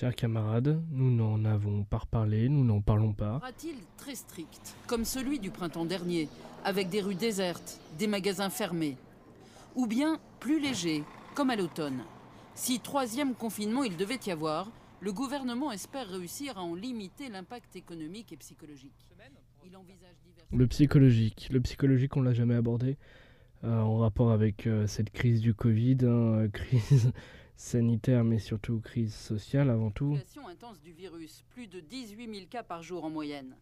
Chers camarades, nous n'en avons pas reparlé, nous n'en parlons pas. Sera-t-il très strict, comme celui du printemps dernier, avec des rues désertes, des magasins fermés Ou bien plus léger, comme à l'automne? Si troisième confinement il devait y avoir, le gouvernement espère réussir à en limiter l'impact économique et psychologique. Il envisage divers... Le psychologique, le psychologique on l'a jamais abordé euh, en rapport avec euh, cette crise du Covid, hein, crise sanitaire mais surtout crise sociale avant tout. Circulation intense du virus, plus de 18 000 cas par jour en moyenne.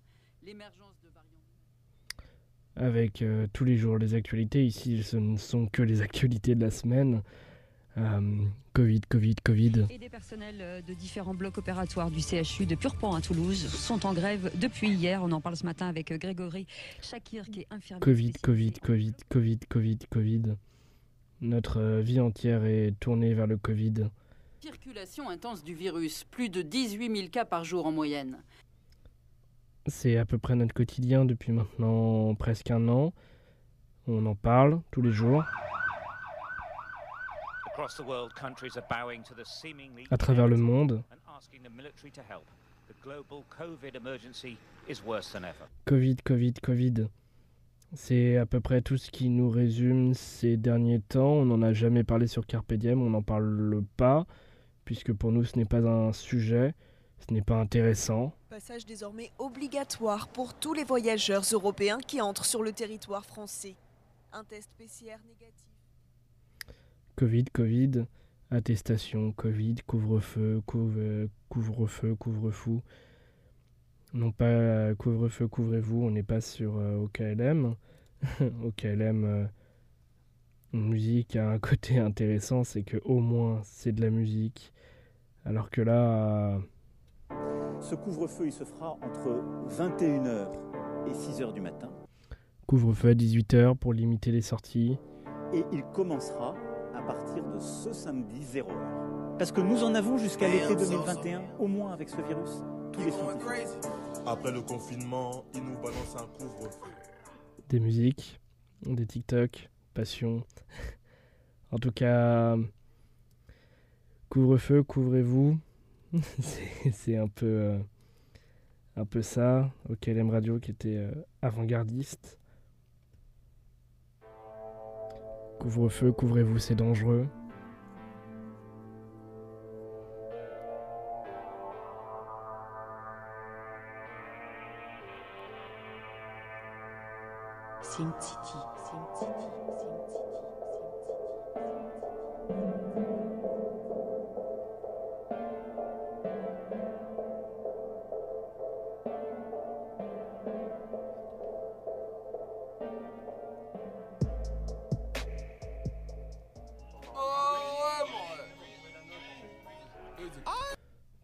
L'émergence de variants... avec euh, tous les jours les actualités. Ici, ce ne sont que les actualités de la semaine. Euh, Covid, Covid, Covid. Et des personnels euh, de différents blocs opératoires du CHU de Purpan à Toulouse sont en grève depuis hier. On en parle ce matin avec euh, Grégory Chakir qui est infirmier. Covid, Covid. Covid, Covid, Covid, Covid. Notre euh, vie entière est tournée vers le Covid. Circulation intense du virus, plus de 18 000 cas par jour en moyenne. C'est à peu près notre quotidien depuis maintenant presque un an. On en parle tous les jours. Across the world, countries are bowing to the seemingly À travers le monde, and asking the military to help. The global COVID emergency is worse than ever. Covid, Covid, Covid. C'est à peu près tout ce qui nous résume ces derniers temps. On n'en a jamais parlé sur Carpe Diem, on n'en parle pas, puisque pour nous ce n'est pas un sujet, ce n'est pas intéressant. Passage désormais obligatoire pour tous les voyageurs européens qui entrent sur le territoire français. Un test PCR négatif. Covid, Covid, attestation, Covid, couvre-feu, couvre- couvre-feu, couvre-fou. Non pas euh, couvre-feu, couvrez-vous, on n'est pas sur euh, OKLM. OKLM, euh, musique a un côté intéressant, c'est que au moins c'est de la musique. Alors que là, euh, Ce couvre-feu, il se fera entre 21h et 6h du matin. couvre-feu à 18h pour limiter les sorties. Et il commencera à partir de ce samedi 0h. Parce que nous en avons jusqu'à l'été 2021, au moins avec ce virus. Après le confinement, il nous balance un couvre-feu. des musiques, des TikTok, passion. en tout cas, couvre-feu, couvrez-vous. c'est un peu, euh, un peu ça. Au KLM Radio qui était euh, avant-gardiste. Couvre-feu, couvrez-vous, c'est dangereux.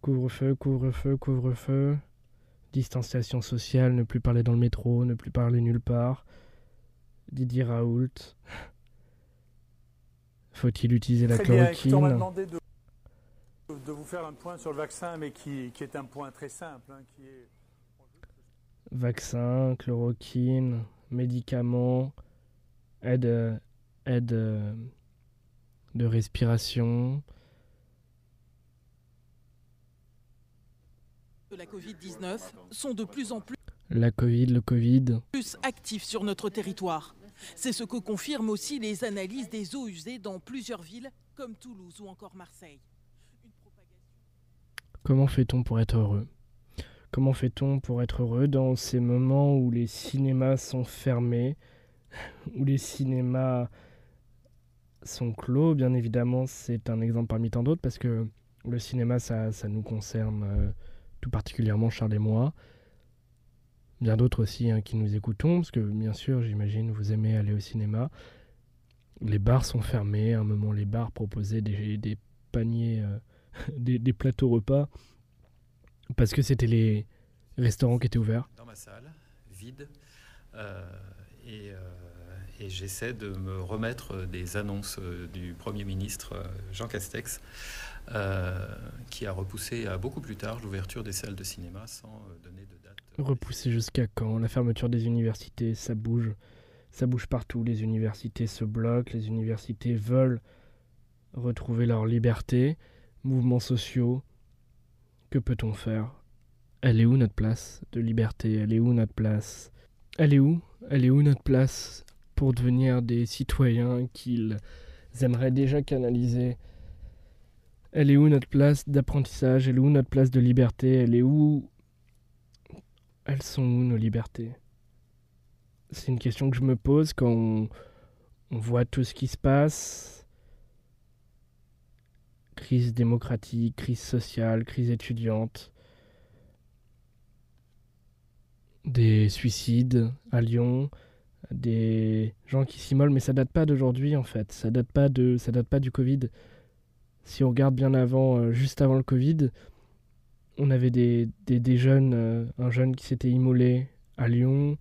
Couvre-feu, couvre-feu, couvre-feu. Distanciation sociale, ne plus parler dans le métro, ne plus parler nulle part. Didier Raoult. Faut-il utiliser la on m'a chloroquine demandé de, de vous faire un point sur le vaccin, mais qui, qui est un point très simple, hein, qui est Vaccin, chloroquine, médicaments, aide, aide euh, de respiration. de la Covid-19 sont de plus en plus La Covid, le Covid. actifs sur notre territoire. C'est ce que confirment aussi les analyses des eaux usées dans plusieurs villes comme Toulouse ou encore Marseille. Une propagation- Comment fait-on pour être heureux? Comment fait-on pour être heureux dans ces moments où les cinémas sont fermés, où les cinémas sont clos? Bien évidemment, c'est un exemple parmi tant d'autres parce que le cinéma, ça, ça nous concerne euh, tout particulièrement, Charles et moi. Bien d'autres aussi hein, qui nous écoutons, parce que bien sûr, j'imagine, vous aimez aller au cinéma. Les bars sont fermés. À un moment, les bars proposaient des, des paniers, euh, des, des plateaux repas, parce que c'était les restaurants qui étaient ouverts. dans ma salle, vide, euh, et, euh, et j'essaie de me remettre des annonces euh, du Premier ministre euh, Jean Castex, euh, qui a repoussé à beaucoup plus tard l'ouverture des salles de cinéma sans donner de. Repoussé jusqu'à quand? La fermeture des universités, ça bouge. Ça bouge partout. Les universités se bloquent, les universités veulent retrouver leur liberté. Mouvements sociaux, Que peut-on faire? Elle est où notre place de liberté? Elle est où notre place? Elle est où? Elle est où notre place pour devenir des citoyens qu'ils aimeraient déjà canaliser? Elle est où notre place d'apprentissage? Elle est où notre place de liberté? Elle est où Elles sont où nos libertés? C'est une question que je me pose quand on, voit tout ce qui se passe. Crise démocratique, crise sociale, crise étudiante. Des suicides à Lyon, des gens qui s'immolent, mais ça date pas d'aujourd'hui en fait. Ça date pas date pas du Covid. Si on regarde bien avant, euh, juste avant le Covid, on avait des, des, jeunes, euh, un jeune qui s'était immolé à Lyon.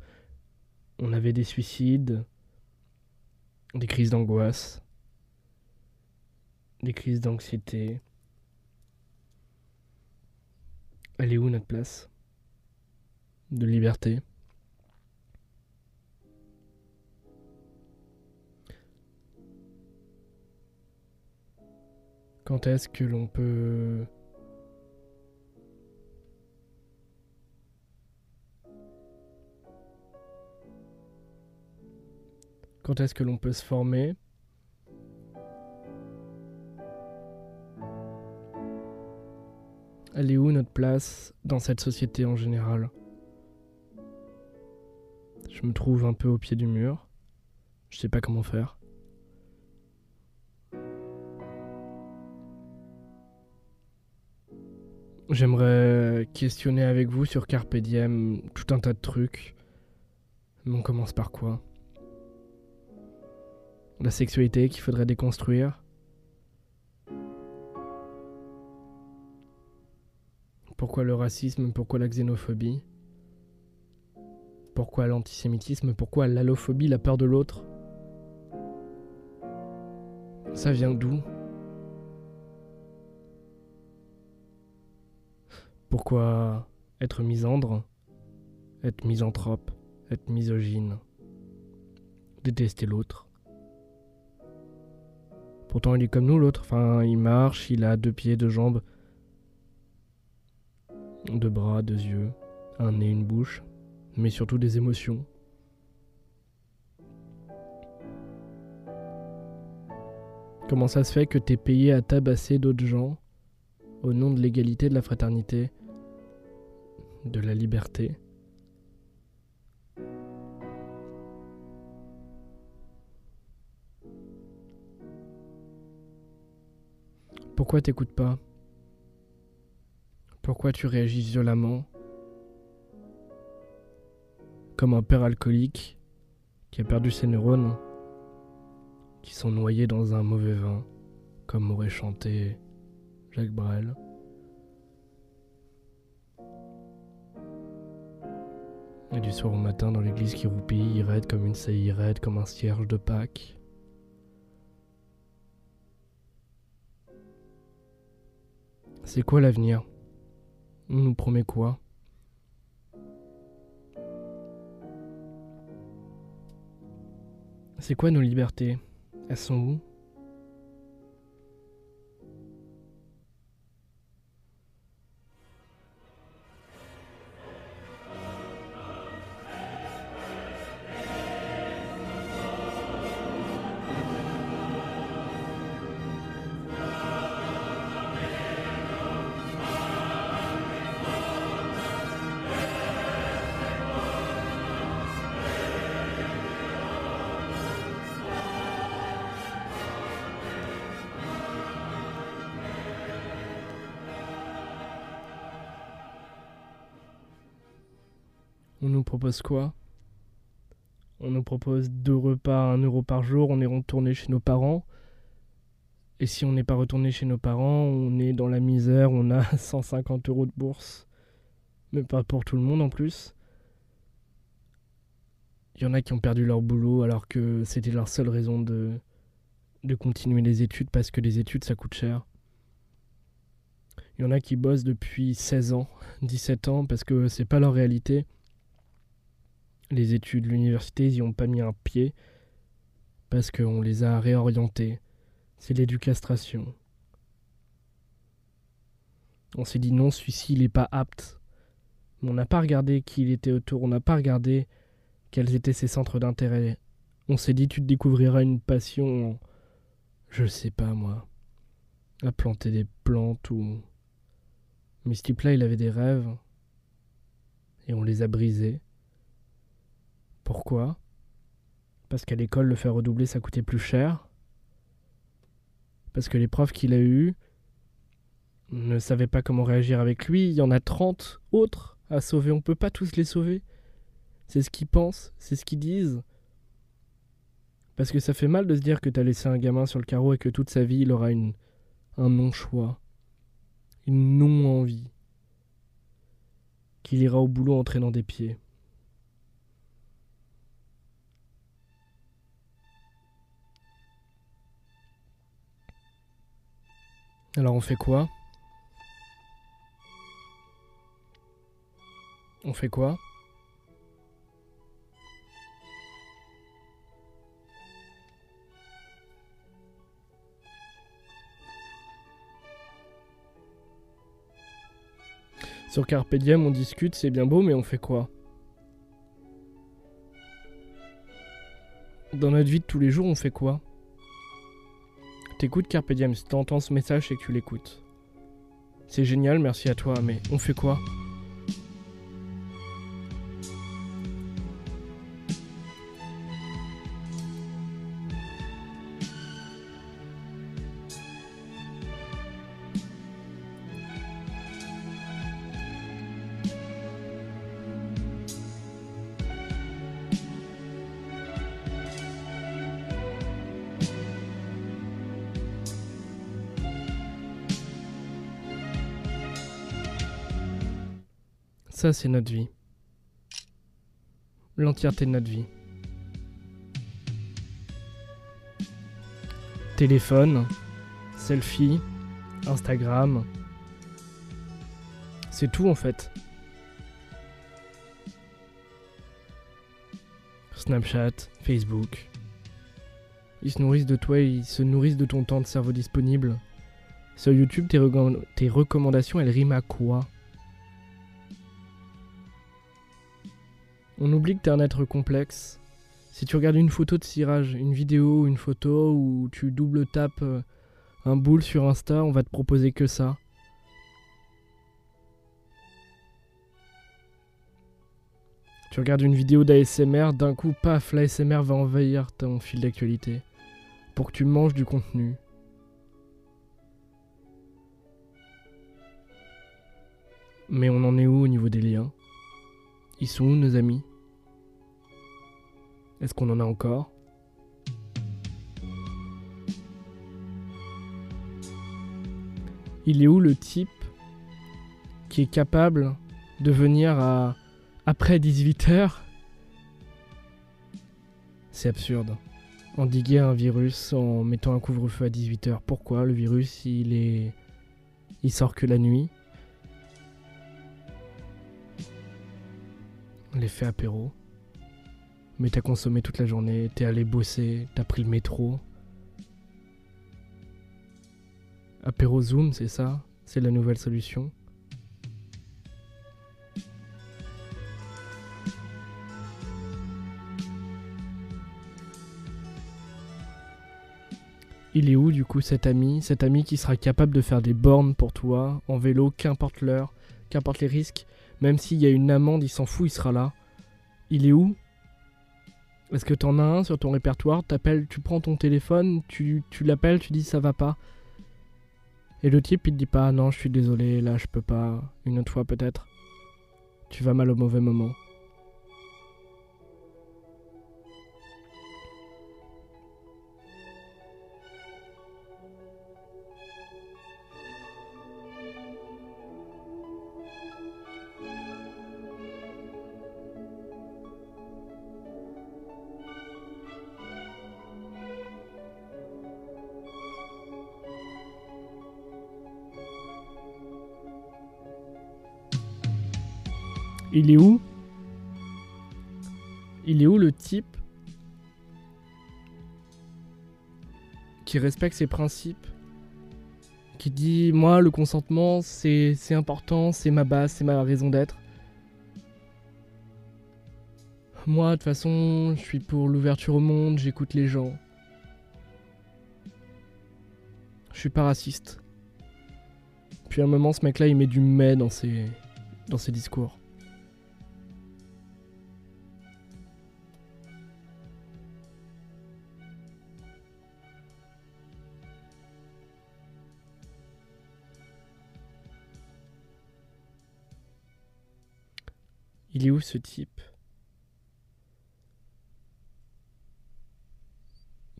On avait des suicides, des crises d'angoisse, des crises d'anxiété. Elle est où notre place de liberté? Quand est-ce que l'on peut Quand est-ce que l'on peut se former? Elle est où notre place dans cette société en général? Je me trouve un peu au pied du mur. Je sais pas comment faire. J'aimerais questionner avec vous sur Carpe Diem tout un tas de trucs. Mais on commence par quoi? La sexualité qu'il faudrait déconstruire. Pourquoi le racisme? Pourquoi la xénophobie? Pourquoi l'antisémitisme? Pourquoi l'allophobie, la peur de l'autre? Ça vient d'où? Pourquoi être misandre, être misanthrope, être misogyne, détester l'autre? Pourtant il est comme nous l'autre, enfin il marche, il a deux pieds, deux jambes, deux bras, deux yeux, un nez, une bouche, mais surtout des émotions. Comment ça se fait que t'es payé à tabasser d'autres gens au nom de l'égalité, de la fraternité de la liberté? Pourquoi t'écoutes pas? Pourquoi tu réagis violemment Comme un père alcoolique qui a perdu ses neurones, qui sont noyés dans un mauvais vin, comme aurait chanté Jacques Brel. Et du soir au matin dans l'église qui roupille, raide comme une saillie raide, comme un cierge de Pâques. C'est quoi l'avenir? On nous promet quoi? C'est quoi nos libertés? Elles sont où? On nous propose quoi? On nous propose deux repas un euro par jour, on est retourné chez nos parents. Et si on n'est pas retourné chez nos parents, on est dans la misère, on a 150 euros de bourse. Mais pas pour tout le monde en plus. Il y en a qui ont perdu leur boulot alors que c'était leur seule raison de, de continuer les études parce que les études ça coûte cher. Il y en a qui bossent depuis 16 ans, 17 ans parce que c'est pas leur réalité les études, l'université, ils n'y ont pas mis un pied parce qu'on les a réorientés. C'est l'éducastration. On s'est dit non, celui-ci, il n'est pas apte. Mais on n'a pas regardé qui il était autour, on n'a pas regardé quels étaient ses centres d'intérêt. On s'est dit tu te découvriras une passion je sais pas moi, à planter des plantes ou... Mais ce type-là, il avait des rêves. Et on les a brisés. Pourquoi? Parce qu'à l'école, le faire redoubler, ça coûtait plus cher. Parce que les profs qu'il a eus ne savaient pas comment réagir avec lui. Il y en a 30 autres à sauver. On peut pas tous les sauver. C'est ce qu'ils pensent, c'est ce qu'ils disent. Parce que ça fait mal de se dire que t'as laissé un gamin sur le carreau et que toute sa vie il aura un non-choix, une non-envie, qu'il ira au boulot en traînant des pieds. Alors on fait quoi? On fait quoi? Sur Carpe Diem, on discute, c'est bien beau, mais on fait quoi? Dans notre vie de tous les jours, on fait quoi? T'écoutes Carpe Diem, si t'entends ce message, que tu l'écoutes. C'est génial, merci à toi, mais on fait quoi? C'est notre vie. L'entièreté de notre vie. Téléphone, selfie, Instagram. C'est tout en fait. Snapchat, Facebook. Ils se nourrissent de toi, ils se nourrissent de ton temps de cerveau disponible. Sur YouTube, tes recommandations, elles riment à quoi? On oublie que t'es un être complexe. Si tu regardes une photo de cirage, une vidéo, une photo où tu double tapes euh, un boule sur Insta, on va te proposer que ça. Tu regardes une vidéo d'ASMR, d'un coup, paf, l'ASMR va envahir ton fil d'actualité. Pour que tu manges du contenu. Mais on en est où au niveau des liens? Ils sont où nos amis? Est-ce qu'on en a encore? Il est où le type qui est capable de venir à après 18h C'est absurde. Endiguer un virus en mettant un couvre-feu à 18h. Pourquoi le virus il est il sort que la nuit? L'effet apéro. Mais t'as consommé toute la journée, t'es allé bosser, t'as pris le métro. Apéro Zoom, c'est ça C'est la nouvelle solution Il est où du coup cet ami? Cet ami qui sera capable de faire des bornes pour toi, en vélo, qu'importe l'heure, qu'importe les risques, même s'il y a une amende, il s'en fout, il sera là. Il est où? Est-ce que t'en as un sur ton répertoire? T'appelles, tu prends ton téléphone, tu, tu l'appelles, tu dis ça va pas. Et le type il te dit pas non je suis désolé là je peux pas, une autre fois peut-être. Tu vas mal au mauvais moment. Il est où Il est où le type qui respecte ses principes, qui dit Moi, le consentement, c'est important, c'est ma base, c'est ma raison d'être. Moi, de toute façon, je suis pour l'ouverture au monde, j'écoute les gens. Je suis pas raciste. Puis à un moment, ce mec-là, il met du mais dans ses, dans ses discours. Il est où ce type?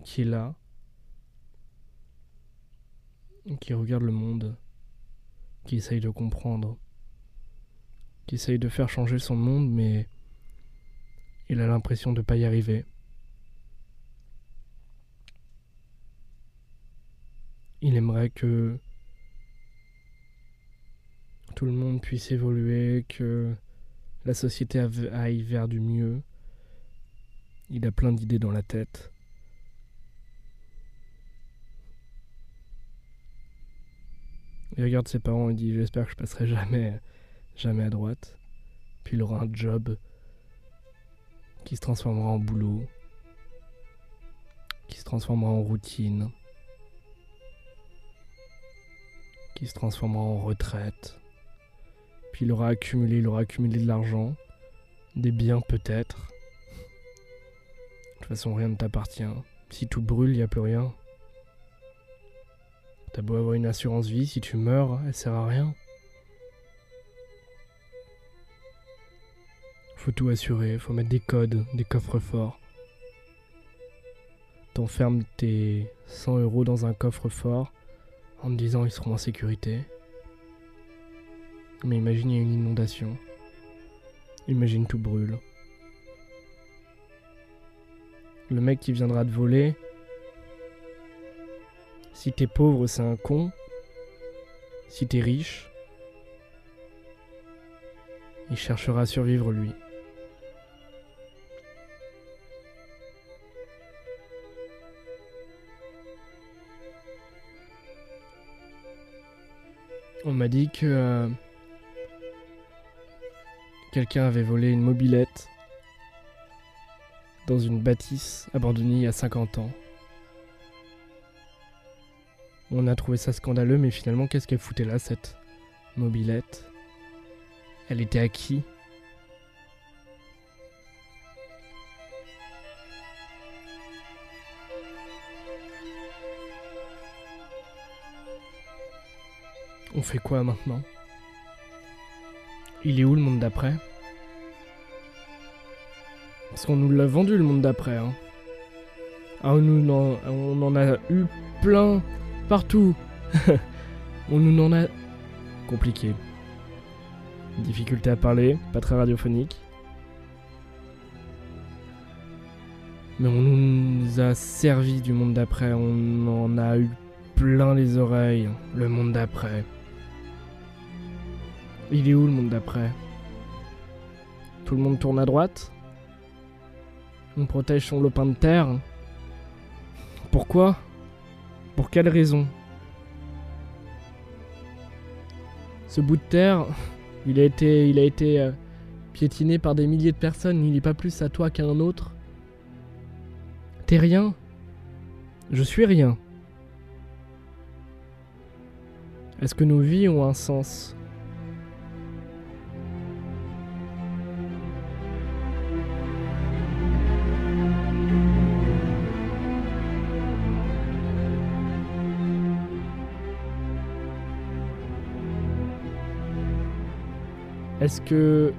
Qui est là? Qui regarde le monde? Qui essaye de comprendre? Qui essaye de faire changer son monde mais il a l'impression de ne pas y arriver. Il aimerait que tout le monde puisse évoluer, que la société aille vers du mieux. Il a plein d'idées dans la tête. Il regarde ses parents et dit J'espère que je passerai jamais, jamais à droite. Puis il aura un job qui se transformera en boulot, qui se transformera en routine, qui se transformera en retraite. Puis il aura accumulé, il aura accumulé de l'argent, des biens peut-être. De toute façon, rien ne t'appartient. Si tout brûle, il n'y a plus rien. T'as beau avoir une assurance vie, si tu meurs, elle sert à rien. Faut tout assurer, faut mettre des codes, des coffres forts. T'enfermes tes 100 euros dans un coffre fort en te disant ils seront en sécurité. Mais imagine une inondation. Imagine tout brûle. Le mec qui viendra te voler, si t'es pauvre, c'est un con. Si t'es riche, il cherchera à survivre lui. On m'a dit que euh, quelqu'un avait volé une mobilette dans une bâtisse abandonnée il y a 50 ans. On a trouvé ça scandaleux, mais finalement, qu'est-ce qu'elle foutait là, cette mobilette? Elle était à On fait quoi maintenant? Il est où le monde d'après? Parce qu'on nous l'a vendu le monde d'après. Hein. Ah, nous, on en a eu plein partout. On nous en a compliqué. Difficulté à parler, pas très radiophonique. Mais on nous a servi du monde d'après, on en a eu plein les oreilles, le monde d'après. Il est où le monde d'après? Tout le monde tourne à droite? On protège son lopin de terre? Pourquoi? Pour quelle raison? Ce bout de terre, il a été, il a été euh, piétiné par des milliers de personnes. Il n'est pas plus à toi qu'à un autre. T'es rien? Je suis rien. Est-ce que nos vies ont un sens? Est-ce que.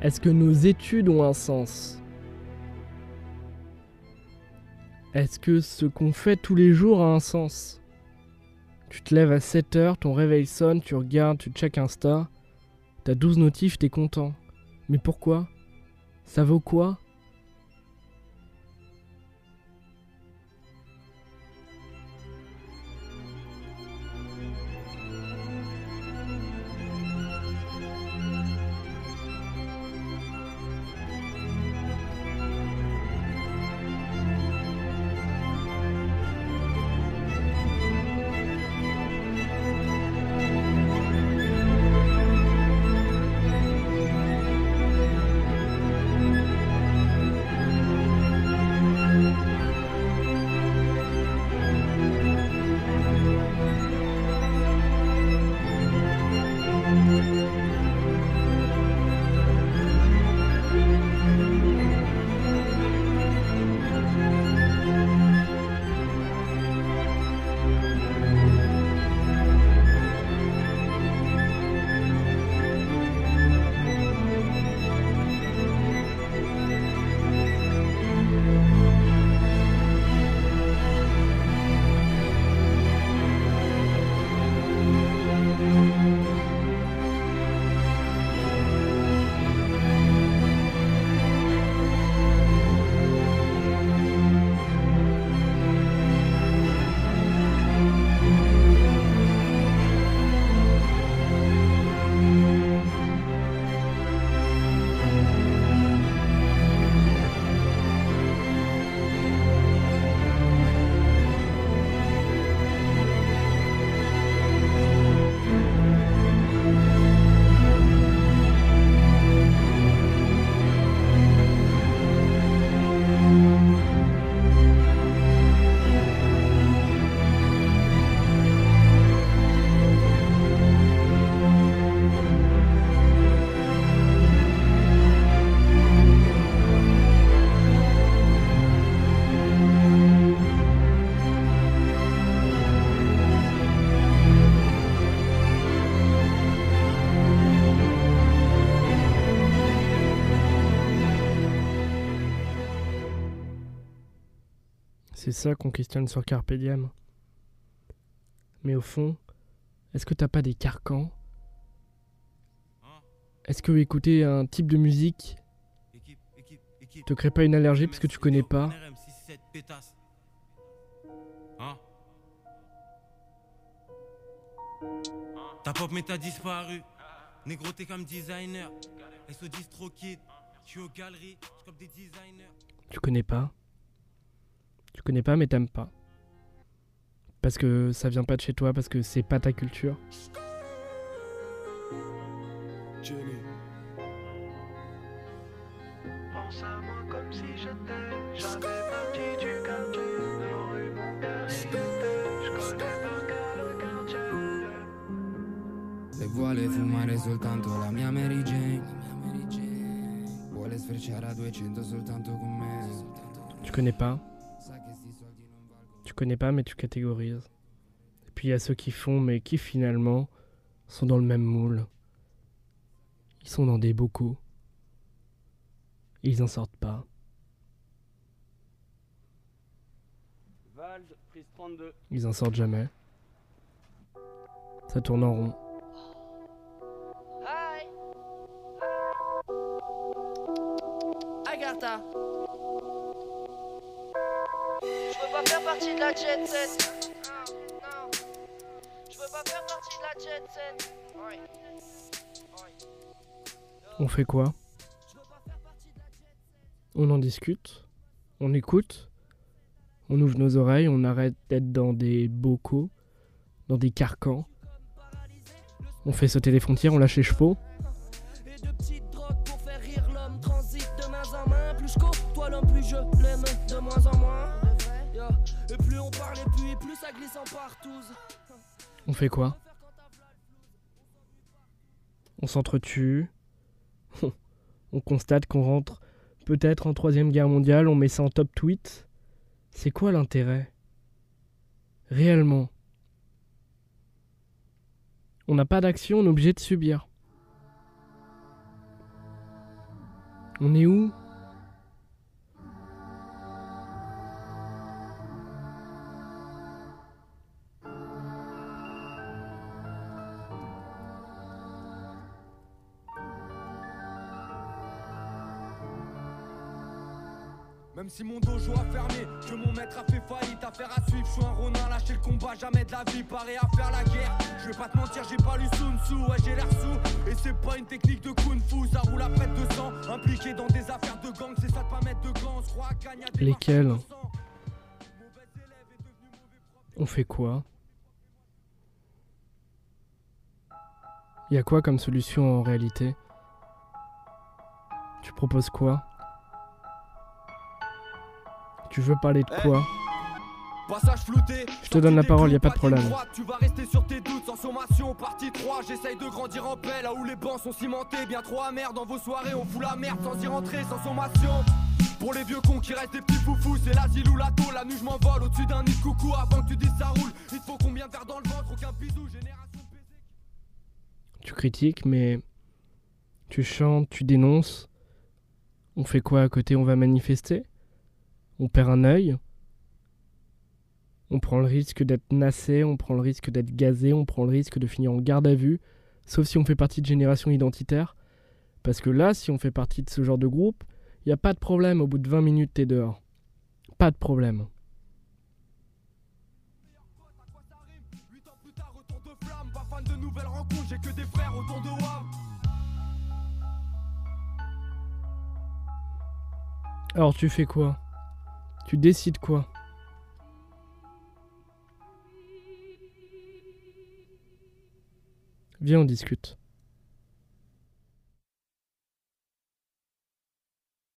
Est-ce que nos études ont un sens? Est-ce que ce qu'on fait tous les jours a un sens? Tu te lèves à 7h, ton réveil sonne, tu regardes, tu check Insta, t'as 12 notifs, t'es content. Mais pourquoi? Ça vaut quoi? C'est ça qu'on questionne sur Carpe Diem. Mais au fond, est-ce que t'as pas des carcans? Est-ce que écouter un type de musique te crée pas une allergie parce que tu connais pas? Ta pop mais t'as disparu. Négro t'es comme designer. SO distro kid. Je suis aux galeries. Je comme des designers. Tu connais pas? Tu connais pas mais t'aimes pas. Parce que ça vient pas de chez toi, parce que c'est pas ta culture. Jenny. Pense à moi comme si j'étais jamais parti du quartier. La rue Montpellier. Je connais par cœur le quartier. Se vuole fumare soltanto la mia Mary Jane Vuole sfrecciare a 200 soltanto con me Tu connais pas connais pas mais tu catégorises. Et puis il y a ceux qui font mais qui finalement sont dans le même moule. Ils sont dans des bocaux. Ils en sortent pas. Vald, prise 32. Ils en sortent jamais. Ça tourne en rond. Hi. Pas faire partie de la jet set. Non, non. Je veux pas faire partie de la jet set. Ouais. On fait quoi? On en discute On écoute On ouvre nos oreilles On arrête d'être dans des bocaux Dans des carcans On fait sauter les frontières On lâche les chevaux Et de petites drogues pour faire rire l'homme transite de main en main. Plus je côtoie l'homme, plus je l'aime de moins en moins. Plus on parle plus ça glisse en partouze. On fait quoi? On s'entretue. on constate qu'on rentre peut-être en troisième guerre mondiale. On met ça en top tweet. C'est quoi l'intérêt? Réellement. On n'a pas d'action, on est obligé de subir. On est où? Si mon dojo a fermé, que mon maître a fait faillite, affaire à suivre, je suis un ronin, lâcher le combat, jamais de la vie, paré à faire la guerre. Je vais pas te mentir, j'ai pas lu Sun Tzu, ouais j'ai l'air sous, et c'est pas une technique de kung fu, ça roule à près de sang, impliqué dans des affaires de gang, c'est ça de pas mettre de gants, on se croit à Lesquels On fait quoi Y a quoi comme solution en réalité? Tu proposes quoi? Tu veux parler de quoi Passage flouté, Je te donne la parole, y a pas de problème. Tu vas rester sur tes doutes sans sommation, partie 3 J'essaye de grandir en paix là où les bancs sont cimentés Bien trop amer dans vos soirées, on fout la merde sans y rentrer, sans sommation Pour les vieux cons qui restent des petits foufous, c'est l'asile ou la tôle La nuit je m'envole au-dessus d'un nid de coucou avant que tu dises ça roule Il te faut combien de verres dans le ventre, aucun bisou, génération Tu critiques, mais tu chantes, tu dénonces. On fait quoi à côté? On va manifester? On perd un œil On prend le risque d'être nassé, on prend le risque d'être gazé, on prend le risque de finir en garde à vue, sauf si on fait partie de génération identitaire. Parce que là, si on fait partie de ce genre de groupe, il n'y a pas de problème, au bout de 20 minutes, t'es dehors. Pas de problème. Alors tu fais quoi? Tu décides quoi? Viens, on discute.